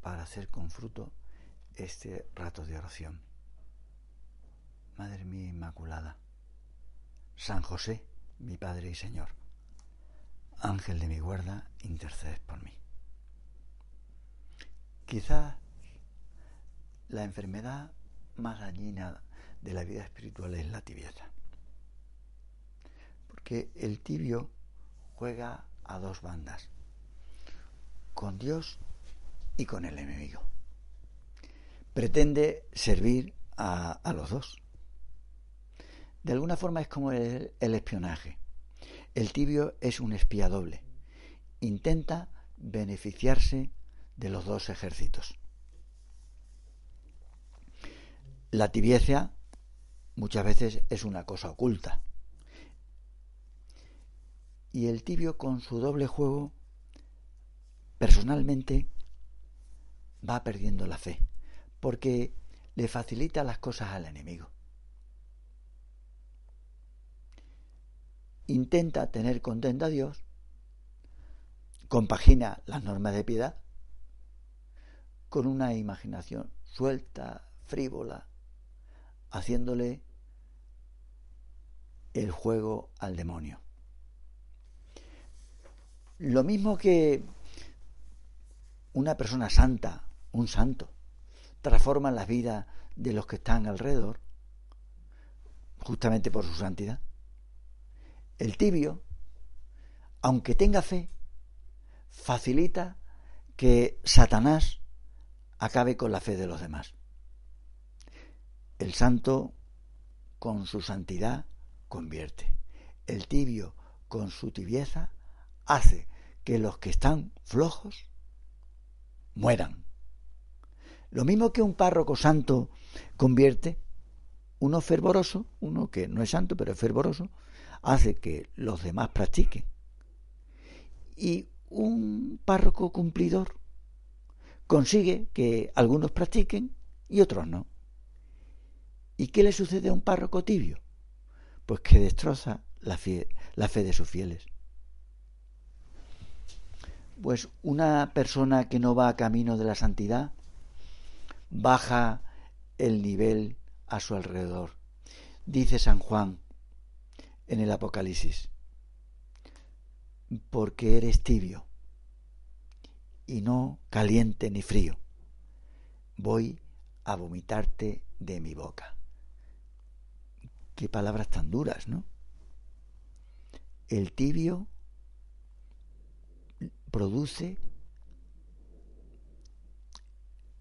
para hacer con fruto este rato de oración. Madre mía Inmaculada, San José, mi Padre y Señor, Ángel de mi guarda, intercedes por mí. Quizás la enfermedad más dañina de la vida espiritual es la tibieza. Porque el tibio juega a dos bandas, con Dios y con el enemigo pretende servir a, los dos. De alguna forma es como el, el espionaje. El tibio es un espía doble. Intenta beneficiarse de los dos ejércitos. La tibieza muchas veces es una cosa oculta. Y el tibio con su doble juego personalmente va perdiendo la fe porque le facilita las cosas al enemigo. Intenta tener contento a Dios, compagina las normas de piedad con una imaginación suelta, frívola, haciéndole el juego al demonio. Lo mismo que una persona santa, un santo, transforman la vida de los que están alrededor, justamente por su santidad. El tibio, aunque tenga fe, facilita que Satanás acabe con la fe de los demás. El santo, con su santidad, convierte. El tibio, con su tibieza, hace que los que están flojos mueran. Lo mismo que un párroco santo convierte, uno fervoroso, uno que no es santo pero es fervoroso, hace que los demás practiquen. Y un párroco cumplidor consigue que algunos practiquen y otros no. ¿Y qué le sucede a un párroco tibio? Pues que destroza la fe, de sus fieles. Pues una persona que no va camino de la santidad baja el nivel a su alrededor. Dice San Juan en el Apocalipsis, porque eres tibio y no caliente ni frío, voy a vomitarte de mi boca. Qué palabras tan duras, ¿no? El tibio produce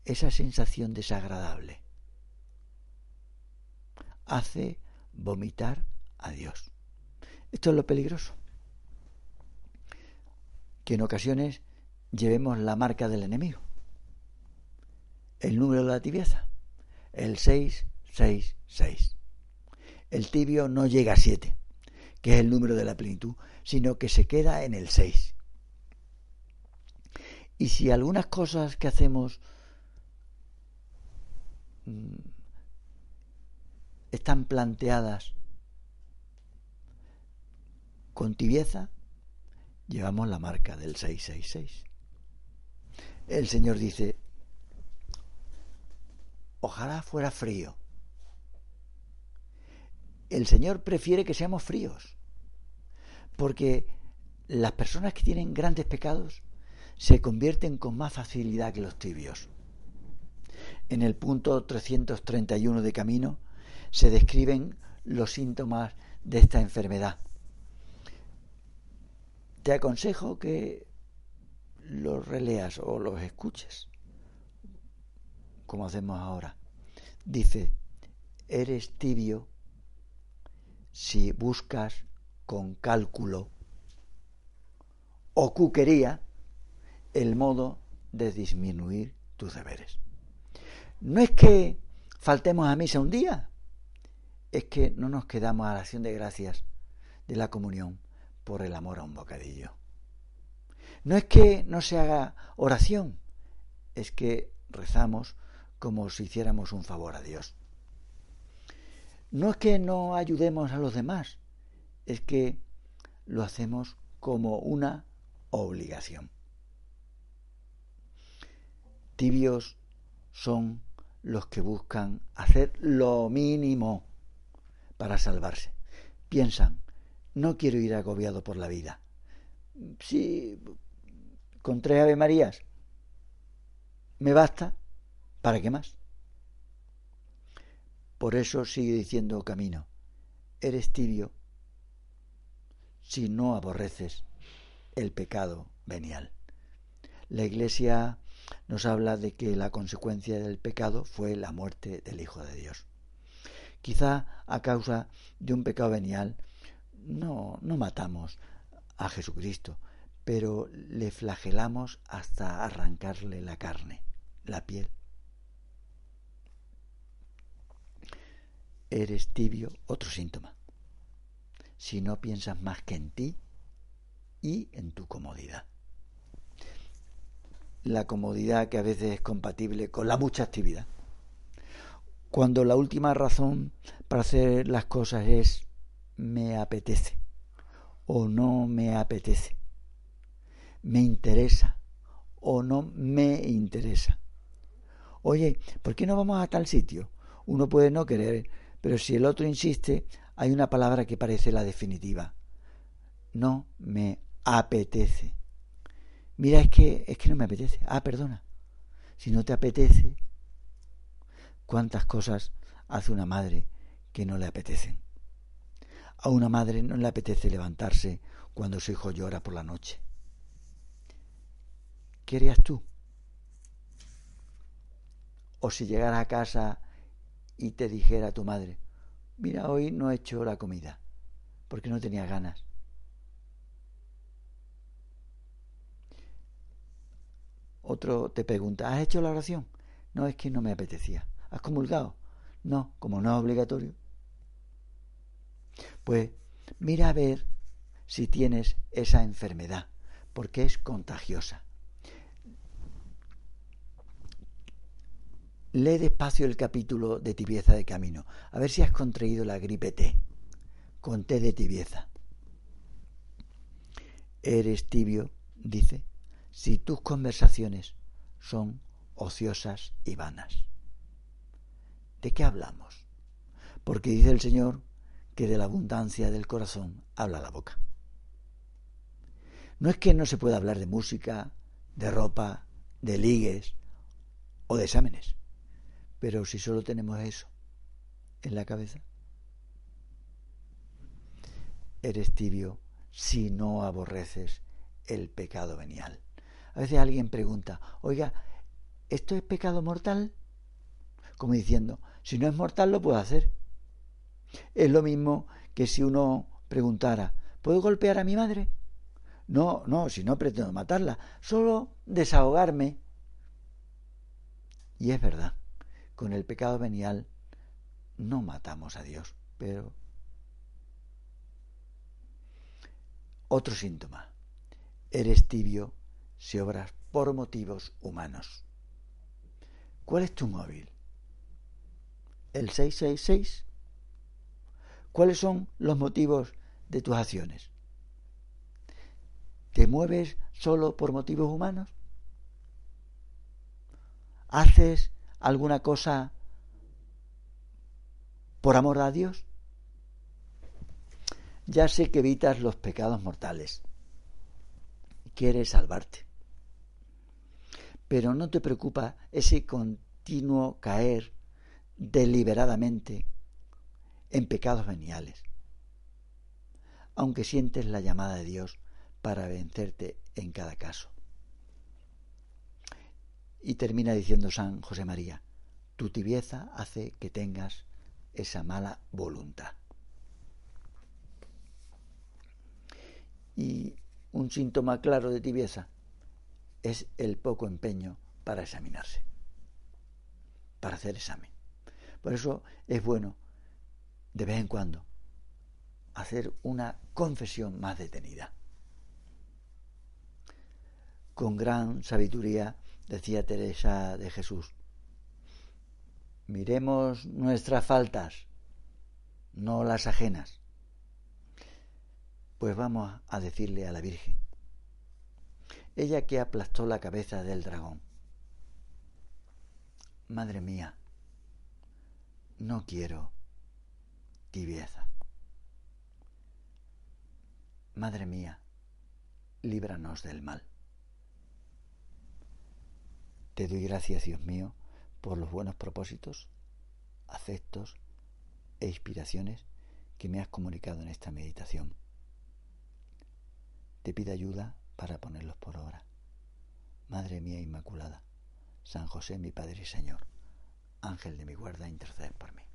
esa sensación desagradable. Hace vomitar a Dios. Esto es lo peligroso. Que en ocasiones llevemos la marca del enemigo. El número de la tibieza. El 666. El tibio no llega a 7, que es el número de la plenitud, sino que se queda en el 6. Y si algunas cosas que hacemos están planteadas con tibieza, llevamos la marca del 666. El Señor dice, ojalá fuera frío. El Señor prefiere que seamos fríos, porque las personas que tienen grandes pecados se convierten con más facilidad que los tibios. En el punto 331 de Camino se describen los síntomas de esta enfermedad. Te aconsejo que los releas o los escuches, como hacemos ahora. Dice, eres tibio si buscas con cálculo o cuquería el modo de disminuir tus deberes. No es que faltemos a misa un día, es que no nos quedamos a la acción de gracias de la comunión por el amor a un bocadillo. No es que no se haga oración, es que rezamos como si hiciéramos un favor a Dios. No es que no ayudemos a los demás, es que lo hacemos como una obligación. Tibios son los que buscan hacer lo mínimo para salvarse. Piensan, no quiero ir agobiado por la vida. Si con tres Ave Marías me basta, ¿para qué más? Por eso sigue diciendo Camino, eres tibio si no aborreces el pecado venial. La Iglesia nos habla de que la consecuencia del pecado fue la muerte del Hijo de Dios. Quizá a causa de un pecado venial no, no matamos a Jesucristo, pero le flagelamos hasta arrancarle la carne, la piel. Eres tibio, otro síntoma. Si no piensas más que en ti y en tu comodidad. La comodidad que a veces es compatible con la mucha actividad. Cuando la última razón para hacer las cosas es me apetece o no me apetece, me interesa o no me interesa. Oye, ¿por qué no vamos a tal sitio? Uno puede no querer, pero si el otro insiste, hay una palabra que parece la definitiva. No me apetece. Mira, es que es que no me apetece. Ah, perdona. Si no te apetece, ¿cuántas cosas hace una madre que no le apetecen? A una madre no le apetece levantarse cuando su hijo llora por la noche. ¿Qué harías tú? O si llegara a casa y te dijera tu madre, mira, hoy no he hecho la comida, porque no tenía ganas. Otro te pregunta, ¿has hecho la oración? No, es que no me apetecía. ¿Has comulgado? No, como no es obligatorio. Pues mira a ver si tienes esa enfermedad, porque es contagiosa. Lee despacio el capítulo de tibieza de camino, a ver si has contraído la gripe T, con té de tibieza. Eres tibio, dice, si tus conversaciones son ociosas y vanas. ¿De qué hablamos? Porque dice el Señor que de la abundancia del corazón habla la boca. No es que no se pueda hablar de música, de ropa, de ligues o de exámenes, pero si solo tenemos eso en la cabeza, eres tibio si no aborreces el pecado venial. A veces alguien pregunta, oiga, ¿esto es pecado mortal? Como diciendo, si no es mortal lo puedo hacer. Es lo mismo que si uno preguntara, ¿puedo golpear a mi madre? No, no, si no pretendo matarla, solo desahogarme. Y es verdad, con el pecado venial no matamos a Dios, pero otro síntoma, eres tibio si obras por motivos humanos. ¿Cuál es tu móvil? ¿El 666? ¿Cuáles son los motivos de tus acciones? ¿Te mueves solo por motivos humanos? ¿Haces alguna cosa por amor a Dios? Ya sé que evitas los pecados mortales. Quieres salvarte pero no te preocupa ese continuo caer deliberadamente en pecados veniales, aunque sientes la llamada de Dios para vencerte en cada caso. Y termina diciendo San José María, tu tibieza hace que tengas esa mala voluntad. Y un síntoma claro de tibieza es el poco empeño para examinarse, para hacer examen. Por eso es bueno, de vez en cuando, hacer una confesión más detenida. Con gran sabiduría decía Teresa de Jesús, miremos nuestras faltas, no las ajenas. Pues vamos a decirle a la Virgen, ella que aplastó la cabeza del dragón, Madre mía, no quiero tibieza. Madre mía, líbranos del mal. Te doy gracias, Dios mío, por los buenos propósitos, afectos e inspiraciones que me has comunicado en esta meditación. Te pido ayuda para ponerlos por obra. Madre mía Inmaculada, San José mi Padre y Señor, Ángel de mi guarda, intercede por mí.